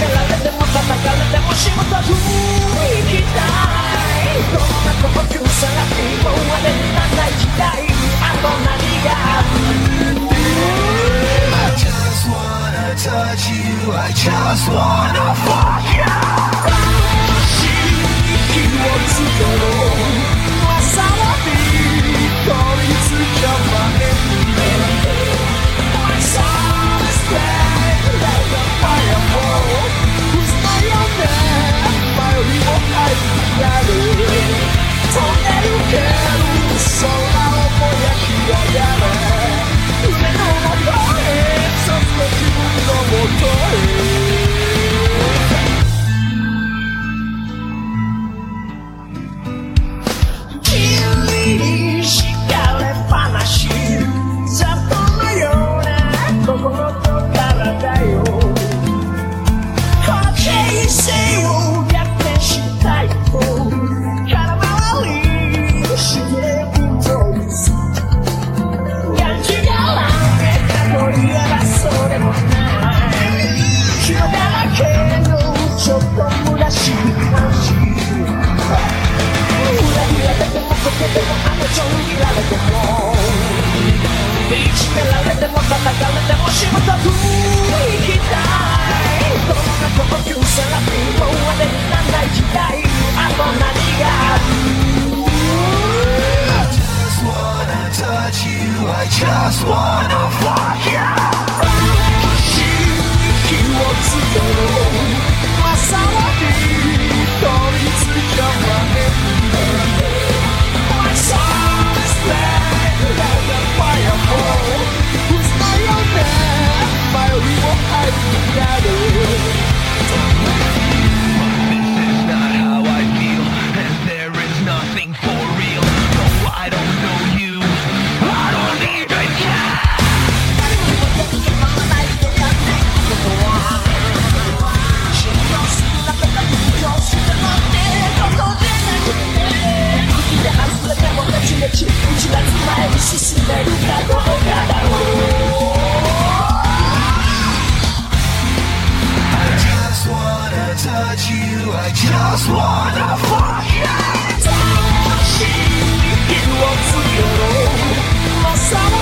やられても叩かれても仕事行きたいどんな高級さが今までにならない時代けられても叩かれても仕事いきたい。そんな高級セラピーもなんだ hurt you. I just wanna fuck you. Don't you want to go?